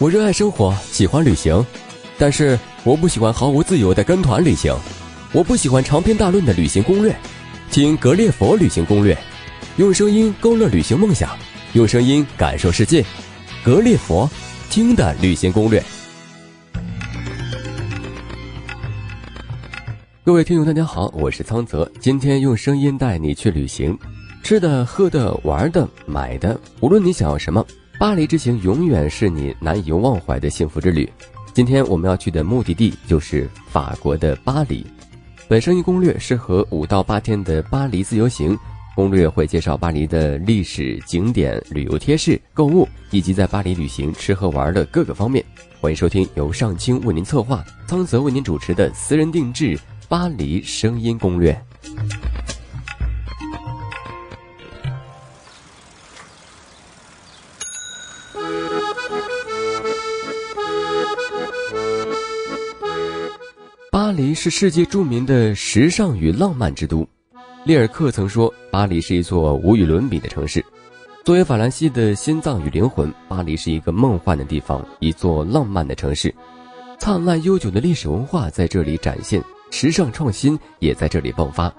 我热爱生活，喜欢旅行，但是我不喜欢毫无自由的跟团旅行。我不喜欢长篇大论的旅行攻略，听格列佛旅行攻略，用声音勾勒旅行梦想，用声音感受世界。格列佛听的旅行攻略。各位听友，大家好，我是苍泽，今天用声音带你去旅行，吃的、喝的、玩的、买的，无论你想要什么。巴黎之行永远是你难以忘怀的幸福之旅。今天我们要去的目的地就是法国的巴黎。本声音攻略适合五到八天的巴黎自由行。攻略会介绍巴黎的历史景点、旅游贴士、购物以及在巴黎旅行吃喝玩乐各个方面。欢迎收听由上清为您策划、苍泽为您主持的私人定制巴黎声音攻略。黎是世界著名的时尚与浪漫之都。里尔克曾说：“巴黎是一座无与伦比的城市。作为法兰西的心脏与灵魂，巴黎是一个梦幻的地方，一座浪漫的城市。灿烂悠久的历史文化在这里展现，时尚创新也在这里迸发。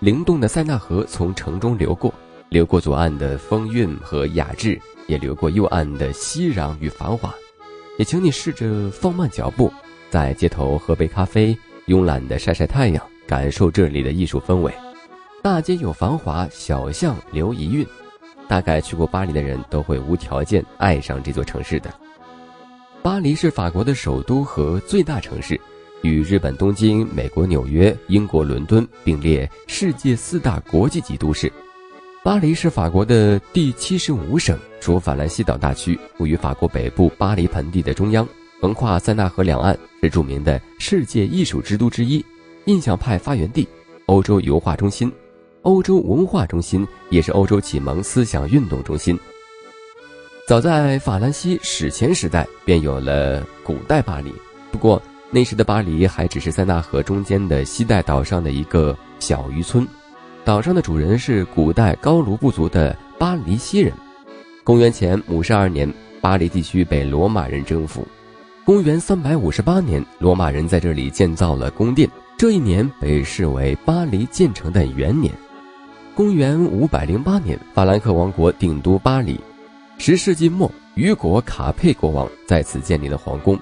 灵动的塞纳河从城中流过，流过左岸的风韵和雅致，也流过右岸的熙攘与繁华。也请你试着放慢脚步。”在街头喝杯咖啡，慵懒的晒晒太阳，感受这里的艺术氛围。大街有繁华，小巷留遗韵。大概去过巴黎的人都会无条件爱上这座城市的。巴黎是法国的首都和最大城市，与日本东京、美国纽约、英国伦敦并列世界四大国际级都市。巴黎是法国的第七十五省，属法兰西岛大区，位于法国北部巴黎盆地的中央。横跨塞纳河两岸，是著名的世界艺术之都之一，印象派发源地，欧洲油画中心，欧洲文化中心，也是欧洲启蒙思想运动中心。早在法兰西史前时代，便有了古代巴黎。不过那时的巴黎还只是塞纳河中间的西带岛上的一个小渔村，岛上的主人是古代高卢部族的巴黎西人。公元前五十二年，巴黎地区被罗马人征服。公元三百五十八年，罗马人在这里建造了宫殿。这一年被视为巴黎建成的元年。公元五百零八年，法兰克王国定都巴黎。十世纪末，雨果·卡佩国王在此建立了皇宫。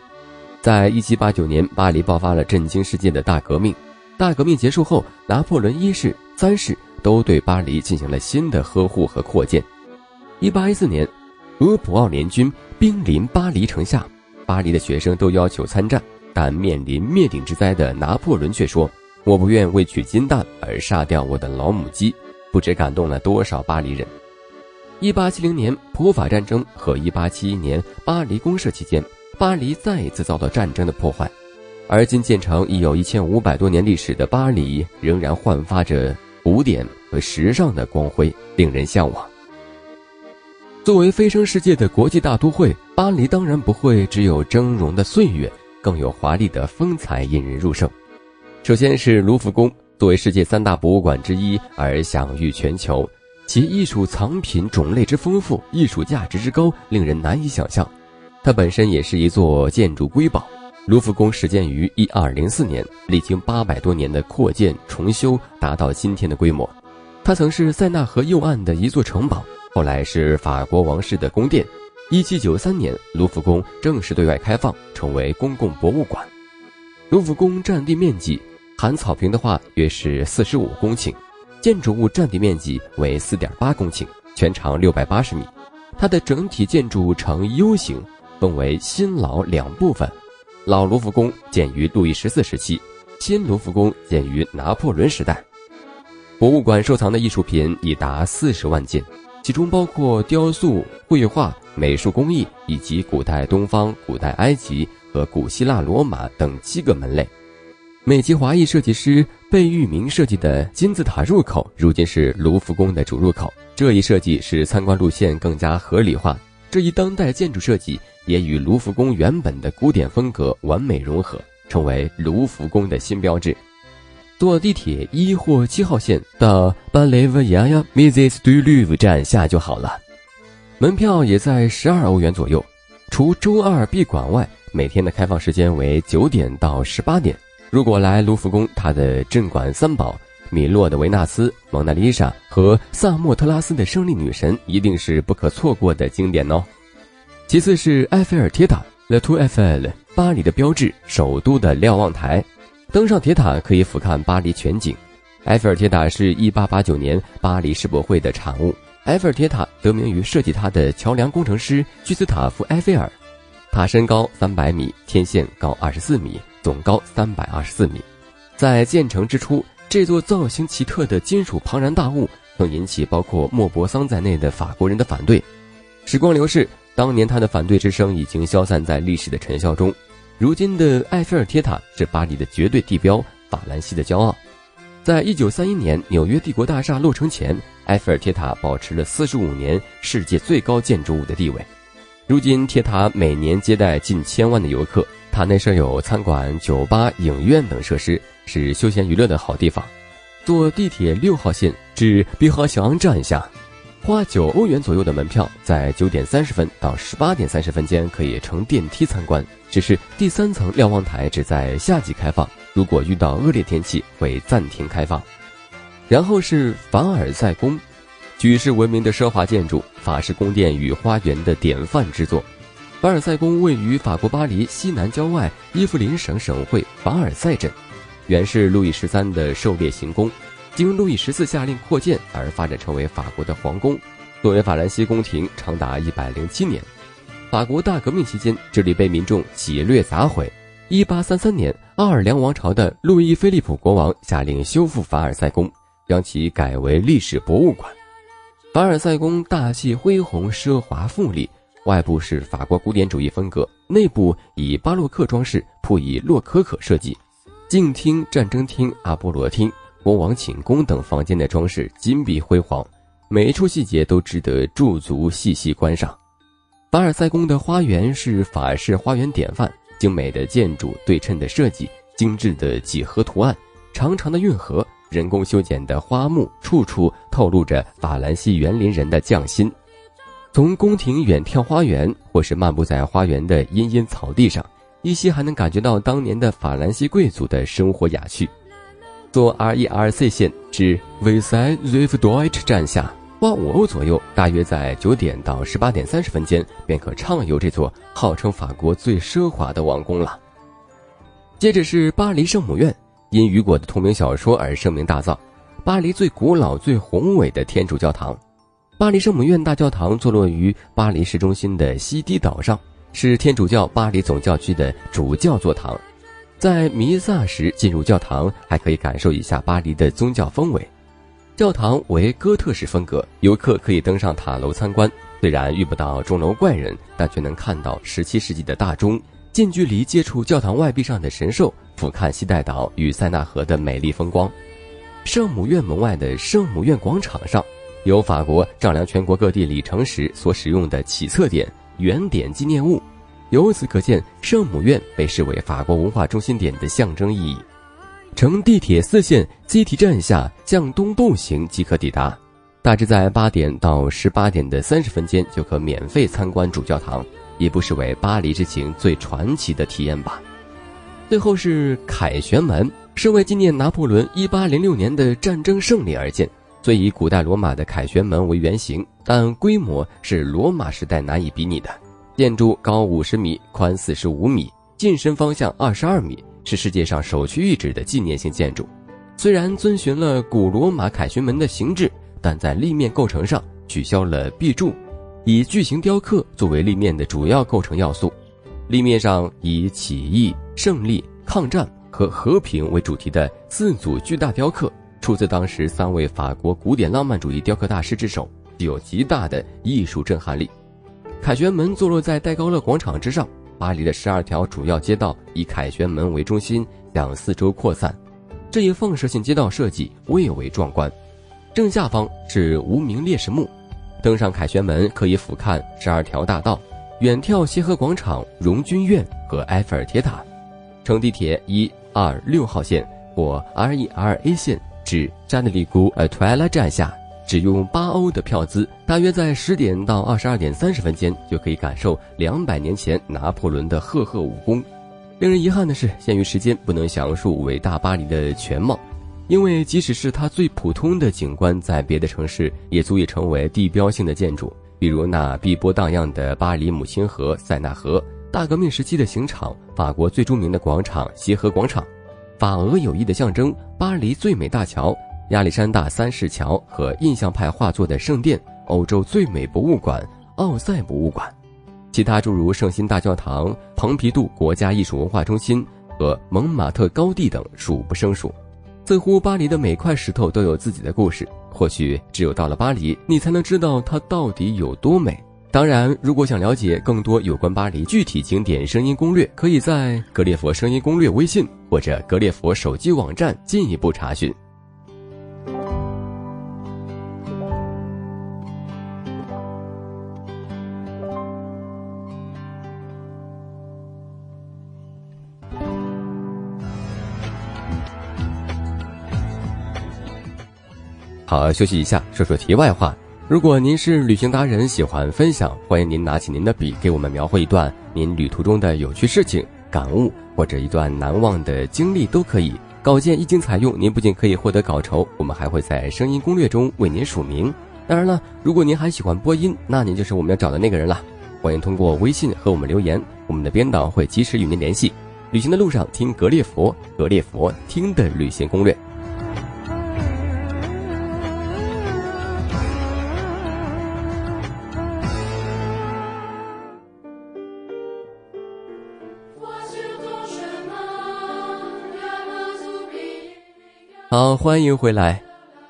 在一七八九年，巴黎爆发了震惊世界的大革命。大革命结束后，拿破仑一世、三世都对巴黎进行了新的呵护和扩建。一八一四年，俄普奥联军兵临巴黎城下。巴黎的学生都要求参战，但面临灭顶之灾的拿破仑却说：“我不愿为取金蛋而杀掉我的老母鸡。”不知感动了多少巴黎人。一八七零年普法战争和一八七一年巴黎公社期间，巴黎再一次遭到战争的破坏。而今建成已有一千五百多年历史的巴黎，仍然焕发着古典和时尚的光辉，令人向往。作为飞升世界的国际大都会，巴黎当然不会只有峥嵘的岁月，更有华丽的风采引人入胜。首先是卢浮宫，作为世界三大博物馆之一而享誉全球，其艺术藏品种类之丰富，艺术价值之高，令人难以想象。它本身也是一座建筑瑰宝。卢浮宫始建于一二零四年，历经八百多年的扩建重修，达到今天的规模。它曾是塞纳河右岸的一座城堡。后来是法国王室的宫殿。一七九三年，卢浮宫正式对外开放，成为公共博物馆。卢浮宫占地面积含草坪的话，约是四十五公顷，建筑物占地面积为四点八公顷，全长六百八十米。它的整体建筑呈 U 型，分为新老两部分。老卢浮宫建于路易十四时期，新卢浮宫建于拿破仑时代。博物馆收藏的艺术品已达四十万件。其中包括雕塑、绘画、美术工艺以及古代东方、古代埃及和古希腊罗马等七个门类。美籍华裔设计师贝聿铭设计的金字塔入口，如今是卢浮宫的主入口。这一设计使参观路线更加合理化。这一当代建筑设计也与卢浮宫原本的古典风格完美融合，成为卢浮宫的新标志。坐地铁一或七号线到巴雷维亚亚 Mises du Louvre 站下就好了，门票也在十二欧元左右。除周二闭馆外，每天的开放时间为九点到十八点。如果来卢浮宫，它的镇馆三宝——米洛的维纳斯、蒙娜丽莎和萨莫特拉斯的胜利女神，一定是不可错过的经典哦。其次是埃菲尔铁塔 the two Eiffel），巴黎的标志，首都的瞭望台。登上铁塔可以俯瞰巴黎全景。埃菲尔铁塔是一八八九年巴黎世博会的产物。埃菲尔铁塔得名于设计它的桥梁工程师居斯塔夫·埃菲尔。塔身高三百米，天线高二十四米。总高三百二十四米，在建成之初，这座造型奇特的金属庞然大物曾引起包括莫泊桑在内的法国人的反对。时光流逝，当年他的反对之声已经消散在历史的尘嚣中。如今的埃菲尔铁塔是巴黎的绝对地标，法兰西的骄傲。在一九三一年纽约帝国大厦落成前，埃菲尔铁塔保持了四十五年世界最高建筑物的地位。如今，铁塔每年接待近千万的游客。塔内设有餐馆、酒吧、影院等设施，是休闲娱乐的好地方。坐地铁六号线至滨河小昂站下，花九欧元左右的门票，在九点三十分到十八点三十分间可以乘电梯参观。只是第三层瞭望台只在夏季开放，如果遇到恶劣天气会暂停开放。然后是凡尔赛宫，举世闻名的奢华建筑，法式宫殿与花园的典范之作。凡尔赛宫位于法国巴黎西南郊外伊夫林省省会凡尔赛镇，原是路易十三的狩猎行宫，经路易十四下令扩建而发展成为法国的皇宫，作为法兰西宫廷长达一百零七年。法国大革命期间，这里被民众劫掠砸毁。一八三三年，奥尔良王朝的路易菲利普国王下令修复凡尔赛宫，将其改为历史博物馆。凡尔赛宫大气恢宏、奢华富丽。外部是法国古典主义风格，内部以巴洛克装饰，铺以洛可可设计。镜厅、战争厅、阿波罗厅、国王寝宫等房间的装饰金碧辉煌，每一处细节都值得驻足细细观赏。凡尔赛宫的花园是法式花园典范，精美的建筑、对称的设计、精致的几何图案、长长的运河、人工修剪的花木，处处透露着法兰西园林人的匠心。从宫廷远眺花园，或是漫步在花园的茵茵草地上，依稀还能感觉到当年的法兰西贵族的生活雅趣。坐 RERC 线至 v 塞 r i v d e u t c h 站下，花五欧左右，大约在九点到十八点三十分间，便可畅游这座号称法国最奢华的王宫了。接着是巴黎圣母院，因雨果的同名小说而声名大噪，巴黎最古老、最宏伟的天主教堂。巴黎圣母院大教堂坐落于巴黎市中心的西堤岛上，是天主教巴黎总教区的主教座堂。在弥撒时进入教堂，还可以感受一下巴黎的宗教氛围。教堂为哥特式风格，游客可以登上塔楼参观。虽然遇不到钟楼怪人，但却能看到17世纪的大钟，近距离接触教堂外壁上的神兽，俯瞰西带岛与塞纳河的美丽风光。圣母院门外的圣母院广场上。有法国丈量全国各地里程时所使用的起测点、圆点纪念物，由此可见，圣母院被视为法国文化中心点的象征意义。乘地铁四线基提站下向东步行即可抵达，大致在八点到十八点的三十分间就可免费参观主教堂，也不失为巴黎之行最传奇的体验吧。最后是凯旋门，是为纪念拿破仑一八零六年的战争胜利而建。虽以古代罗马的凯旋门为原型，但规模是罗马时代难以比拟的。建筑高五十米，宽四十五米，进深方向二十二米，是世界上首屈一指的纪念性建筑。虽然遵循了古罗马凯旋门的形制，但在立面构成上取消了壁柱，以巨型雕刻作为立面的主要构成要素。立面上以起义、胜利、抗战和和平为主题的四组巨大雕刻。出自当时三位法国古典浪漫主义雕刻大师之手，具有极大的艺术震撼力。凯旋门坐落在戴高乐广场之上，巴黎的十二条主要街道以凯旋门为中心向四周扩散，这一放射性街道设计蔚为壮观。正下方是无名烈士墓，登上凯旋门可以俯瞰十二条大道，远眺协和广场、荣军院和埃菲尔铁塔。乘地铁一二六号线或 RER A 线。至扎德里古尔图埃拉站下，只用八欧的票资，大约在十点到二十二点三十分间就可以感受两百年前拿破仑的赫赫武功。令人遗憾的是，限于时间，不能详述伟大巴黎的全貌。因为即使是它最普通的景观，在别的城市也足以成为地标性的建筑，比如那碧波荡漾的巴黎母亲河塞纳河、大革命时期的刑场、法国最著名的广场协和广场、法俄友谊的象征巴黎最美大桥亚历山大三世桥和印象派画作的圣殿、欧洲最美博物馆奥赛博物馆，其他诸如圣心大教堂、蓬皮杜国家艺术文化中心和蒙马特高地等数不胜数。似乎巴黎的每块石头都有自己的故事，或许只有到了巴黎，你才能知道它到底有多美。当然，如果想了解更多有关巴黎具体景点声音攻略，可以在格列佛声音攻略微信或者格列佛手机网站进一步查询。好，休息一下，说说题外话。如果您是旅行达人，喜欢分享，欢迎您拿起您的笔，给我们描绘一段您旅途中的有趣事情、感悟，或者一段难忘的经历都可以。稿件一经采用，您不仅可以获得稿酬，我们还会在声音攻略中为您署名。当然了，如果您还喜欢播音，那您就是我们要找的那个人了。欢迎通过微信和我们留言，我们的编导会及时与您联系。旅行的路上听格列佛，格列佛听的旅行攻略。好，欢迎回来。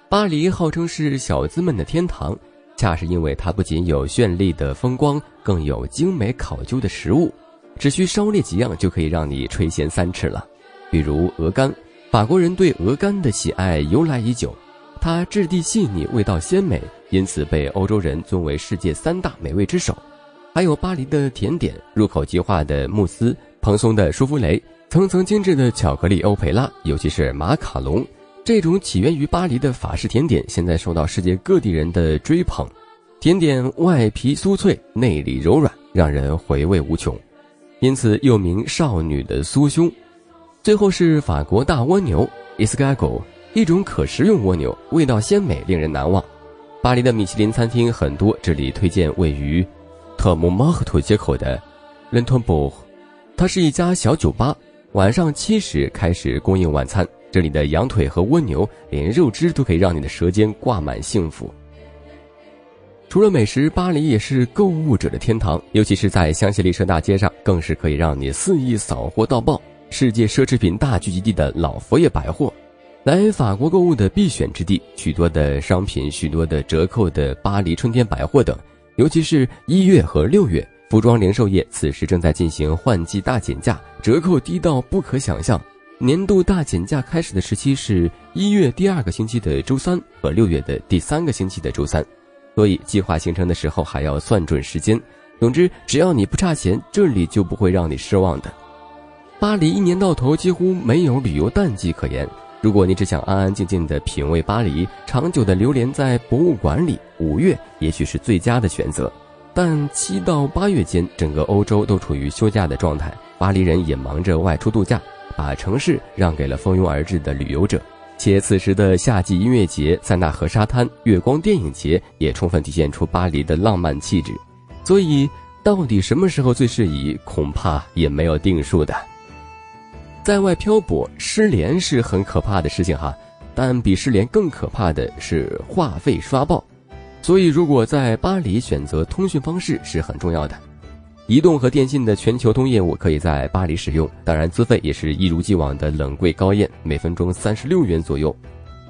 巴黎号称是小资们的天堂，恰是因为它不仅有绚丽的风光，更有精美考究的食物，只需稍列几样就可以让你垂涎三尺了。比如鹅肝，法国人对鹅肝的喜爱由来已久，它质地细腻，味道鲜美，因此被欧洲人尊为世界三大美味之首。还有巴黎的甜点，入口即化的慕斯，蓬松的舒芙蕾，层层精致的巧克力欧培拉，尤其是马卡龙。这种起源于巴黎的法式甜点，现在受到世界各地人的追捧。甜点外皮酥脆，内里柔软，让人回味无穷，因此又名“少女的酥胸”。最后是法国大蜗牛 （escargot），一种可食用蜗牛，味道鲜美，令人难忘。巴黎的米其林餐厅很多，这里推荐位于特姆马赫图街口的 l e n t o n b o u r 它是一家小酒吧，晚上七时开始供应晚餐。这里的羊腿和蜗牛，连肉汁都可以让你的舌尖挂满幸福。除了美食，巴黎也是购物者的天堂，尤其是在香榭丽舍大街上，更是可以让你肆意扫货到爆。世界奢侈品大聚集地的老佛爷百货，来法国购物的必选之地。许多的商品，许多的折扣的巴黎春天百货等，尤其是一月和六月，服装零售业此时正在进行换季大减价，折扣低到不可想象。年度大减价开始的时期是一月第二个星期的周三和六月的第三个星期的周三，所以计划行程的时候还要算准时间。总之，只要你不差钱，这里就不会让你失望的。巴黎一年到头几乎没有旅游淡季可言。如果你只想安安静静的品味巴黎，长久的流连在博物馆里，五月也许是最佳的选择。但七到八月间，整个欧洲都处于休假的状态，巴黎人也忙着外出度假。把城市让给了蜂拥而至的旅游者，且此时的夏季音乐节、塞纳河沙滩、月光电影节也充分体现出巴黎的浪漫气质。所以，到底什么时候最适宜，恐怕也没有定数的。在外漂泊，失联是很可怕的事情哈，但比失联更可怕的是话费刷爆。所以，如果在巴黎选择通讯方式是很重要的。移动和电信的全球通业务可以在巴黎使用，当然资费也是一如既往的冷贵高艳，每分钟三十六元左右。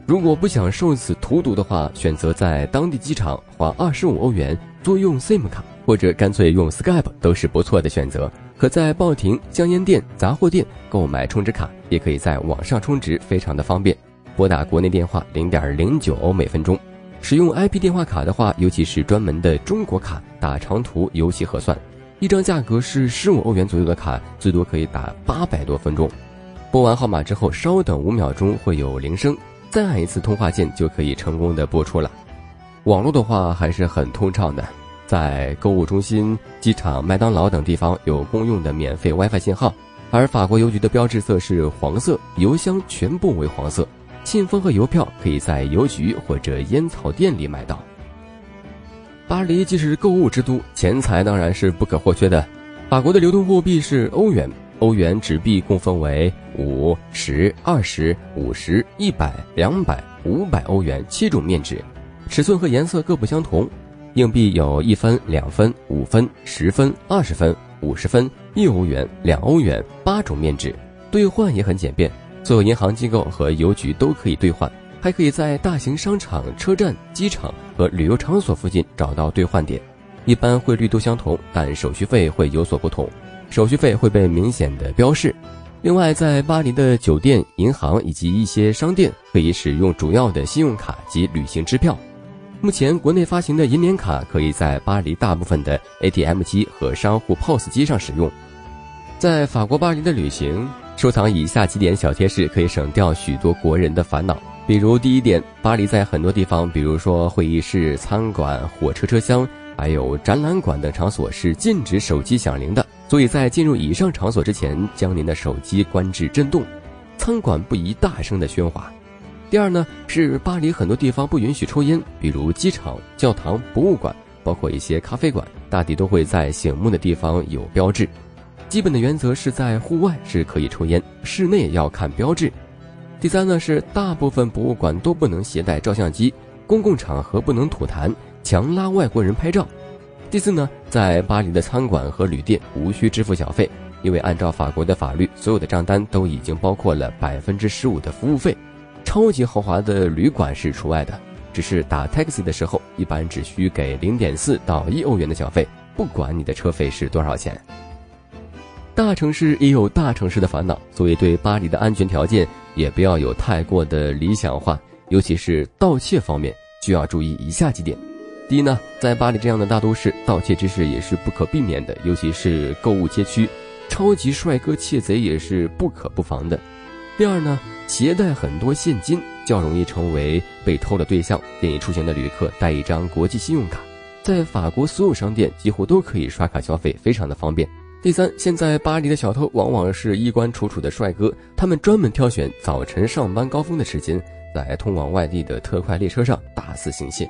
如果不想受此荼毒的话，选择在当地机场花二十五欧元租用 SIM 卡，或者干脆用 Skype 都是不错的选择。可在报亭、香烟店、杂货店购买充值卡，也可以在网上充值，非常的方便。拨打国内电话零点零九欧每分钟，使用 IP 电话卡的话，尤其是专门的中国卡，打长途尤其合算。一张价格是十五欧元左右的卡，最多可以打八百多分钟。拨完号码之后，稍等五秒钟会有铃声，再按一次通话键就可以成功的拨出了。网络的话还是很通畅的，在购物中心、机场、麦当劳等地方有公用的免费 WiFi 信号。而法国邮局的标志色是黄色，邮箱全部为黄色。信封和邮票可以在邮局或者烟草店里买到。巴黎既是购物之都，钱财当然是不可或缺的。法国的流通货币是欧元，欧元纸币共分为五、十、二十、五十、一百、两百、五百欧元七种面值，尺寸和颜色各不相同。硬币有一分、两分、五分、十分、二十分、五十分、一欧元、两欧元八种面值，兑换也很简便。所有银行机构和邮局都可以兑换，还可以在大型商场、车站、机场和旅游场所附近找到兑换点。一般汇率都相同，但手续费会有所不同，手续费会被明显的标示。另外，在巴黎的酒店、银行以及一些商店可以使用主要的信用卡及旅行支票。目前，国内发行的银联卡可以在巴黎大部分的 ATM 机和商户 POS 机上使用。在法国巴黎的旅行。收藏以下几点小贴士，可以省掉许多国人的烦恼。比如第一点，巴黎在很多地方，比如说会议室、餐馆、火车车厢，还有展览馆等场所是禁止手机响铃的。所以在进入以上场所之前，将您的手机关至震动。餐馆不宜大声的喧哗。第二呢，是巴黎很多地方不允许抽烟，比如机场、教堂、博物馆，包括一些咖啡馆，大抵都会在醒目的地方有标志。基本的原则是在户外是可以抽烟，室内要看标志。第三呢是大部分博物馆都不能携带照相机，公共场合不能吐痰、强拉外国人拍照。第四呢，在巴黎的餐馆和旅店无需支付小费，因为按照法国的法律，所有的账单都已经包括了百分之十五的服务费。超级豪华的旅馆是除外的，只是打 taxi 的时候，一般只需给零点四到一欧元的小费，不管你的车费是多少钱。大城市也有大城市的烦恼，所以对巴黎的安全条件也不要有太过的理想化，尤其是盗窃方面就要注意以下几点。第一呢，在巴黎这样的大都市，盗窃之事也是不可避免的，尤其是购物街区，超级帅哥窃贼也是不可不防的。第二呢，携带很多现金较容易成为被偷的对象，建议出行的旅客带一张国际信用卡，在法国所有商店几乎都可以刷卡消费，非常的方便。第三，现在巴黎的小偷往往是衣冠楚楚的帅哥，他们专门挑选早晨上班高峰的时间，在通往外地的特快列车上大肆行窃。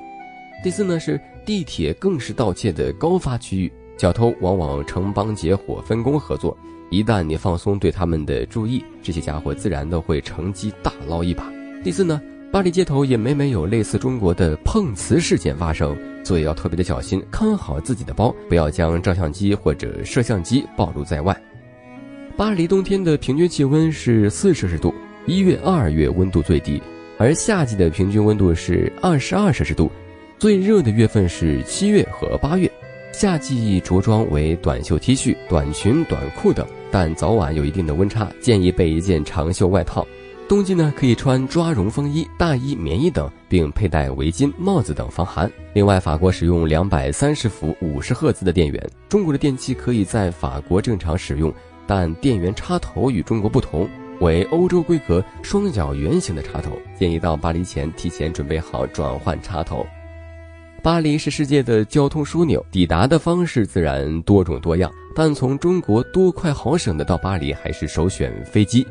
第四呢，是地铁更是盗窃的高发区域，小偷往往成帮结伙分工合作，一旦你放松对他们的注意，这些家伙自然都会乘机大捞一把。第四呢。巴黎街头也每每有类似中国的碰瓷事件发生，所以要特别的小心，看好自己的包，不要将照相机或者摄像机暴露在外。巴黎冬天的平均气温是四摄氏度，一月、二月温度最低，而夏季的平均温度是二十二摄氏度，最热的月份是七月和八月。夏季着装为短袖 T 恤、短裙、短裤等，但早晚有一定的温差，建议备一件长袖外套。冬季呢，可以穿抓绒风衣、大衣、棉衣等，并佩戴围巾、帽子等防寒。另外，法国使用两百三十伏五十赫兹的电源。中国的电器可以在法国正常使用，但电源插头与中国不同，为欧洲规格双角圆形的插头。建议到巴黎前提前准备好转换插头。巴黎是世界的交通枢纽，抵达的方式自然多种多样，但从中国多快好省的到巴黎，还是首选飞机。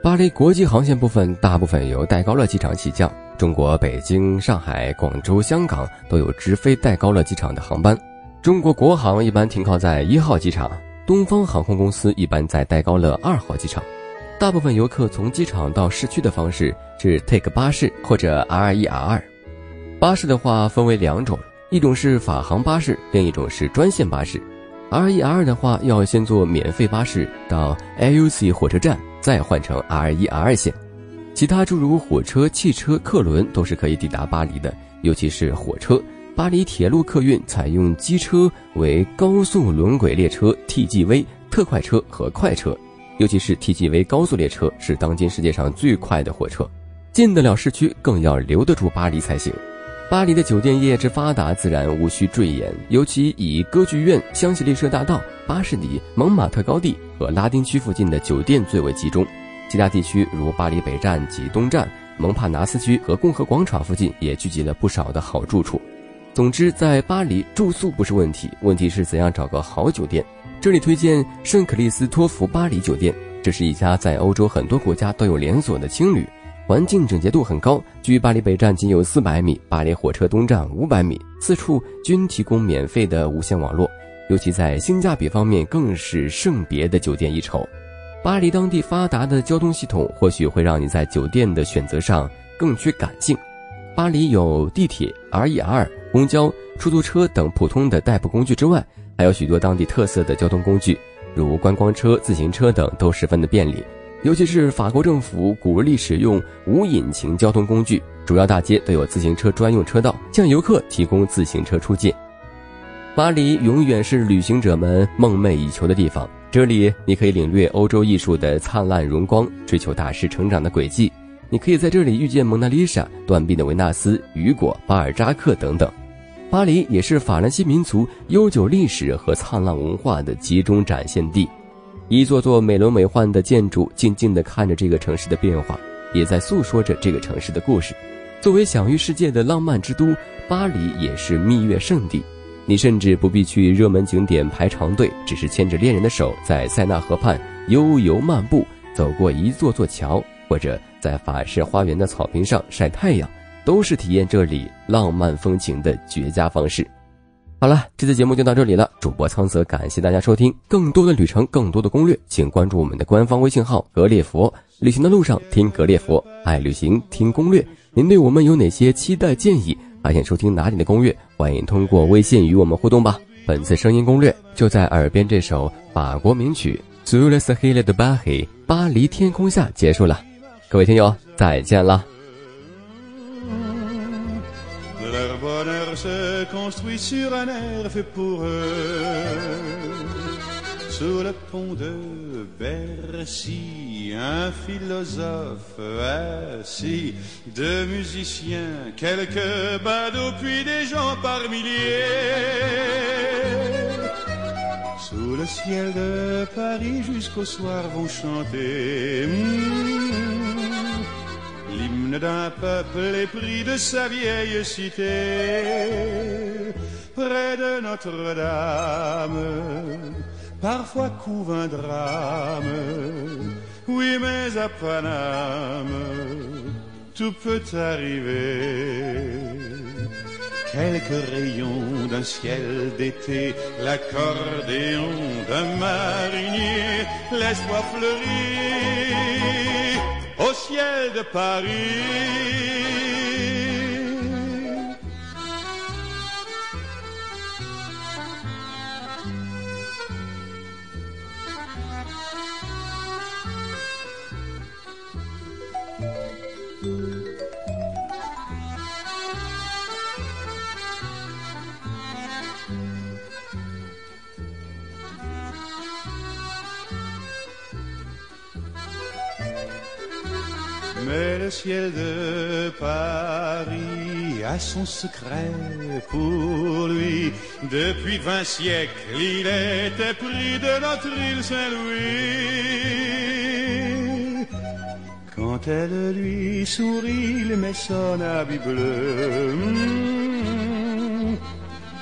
巴黎国际航线部分大部分由戴高乐机场起降，中国北京、上海、广州、香港都有直飞戴高乐机场的航班。中国国航一般停靠在一号机场，东方航空公司一般在戴高乐二号机场。大部分游客从机场到市区的方式是 take 巴士或者 R 一 R。巴士的话分为两种，一种是法航巴士，另一种是专线巴士。R 一 R 的话要先坐免费巴士到 LUC 火车站。再换成 R 一 R 线，其他诸如火车、汽车、客轮都是可以抵达巴黎的。尤其是火车，巴黎铁路客运采用机车为高速轮轨列车 TGV 特快车和快车，尤其是 TGV 高速列车是当今世界上最快的火车，进得了市区，更要留得住巴黎才行。巴黎的酒店业之发达，自然无需赘言。尤其以歌剧院、香榭丽舍大道、巴士底、蒙马特高地和拉丁区附近的酒店最为集中。其他地区如巴黎北站及东站蒙帕纳斯区和共和广场附近也聚集了不少的好住处。总之，在巴黎住宿不是问题，问题是怎样找个好酒店。这里推荐圣克里斯托弗巴黎酒店，这是一家在欧洲很多国家都有连锁的青旅，环境整洁度很高，距巴黎北站仅有四百米，巴黎火车东站五百米，四处均提供免费的无线网络，尤其在性价比方面更是胜别的酒店一筹。巴黎当地发达的交通系统或许会让你在酒店的选择上更具感性。巴黎有地铁、RER、公交、出租车等普通的代步工具之外，还有许多当地特色的交通工具，如观光车、自行车等都十分的便利。尤其是法国政府鼓励使用无引擎交通工具，主要大街都有自行车专用车道，向游客提供自行车出借。巴黎永远是旅行者们梦寐以求的地方，这里你可以领略欧洲艺术的灿烂荣光，追求大师成长的轨迹。你可以在这里遇见蒙娜丽莎、断臂的维纳斯、雨果、巴尔扎克等等。巴黎也是法兰西民族悠久历史和灿烂文化的集中展现地。一座座美轮美奂的建筑，静静地看着这个城市的变化，也在诉说着这个城市的故事。作为享誉世界的浪漫之都，巴黎也是蜜月圣地。你甚至不必去热门景点排长队，只是牵着恋人的手，在塞纳河畔悠游漫步，走过一座座桥。或者在法式花园的草坪上晒太阳，都是体验这里浪漫风情的绝佳方式。好了，这次节目就到这里了。主播苍泽感谢大家收听，更多的旅程，更多的攻略，请关注我们的官方微信号“格列佛”。旅行的路上听格列佛，爱旅行听攻略。您对我们有哪些期待建议？还想收听哪里的攻略？欢迎通过微信与我们互动吧。本次声音攻略就在耳边，这首法国名曲《Sous le ciel de Paris》巴黎天空下结束了。各位听友，再见了。Se construit sur un air fait pour eux. Sous le pont de Bercy, un philosophe assis, deux musiciens, quelques badauds, puis des gens par milliers. Sous le ciel de Paris jusqu'au soir vont chanter. hmm, D'un peuple épris de sa vieille cité, près de Notre-Dame, parfois couve un drame. Oui, mais à Paname, tout peut arriver. Quelques rayons d'un ciel d'été, l'accordéon d'un marinier, fleurit au ciel de Paris. Ciel de Paris a son secret pour lui. Depuis vingt siècles, il était pris de notre île Saint-Louis. Quand elle lui sourit, il met son habit bleu.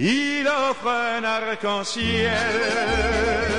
il offre un arc-en-ciel.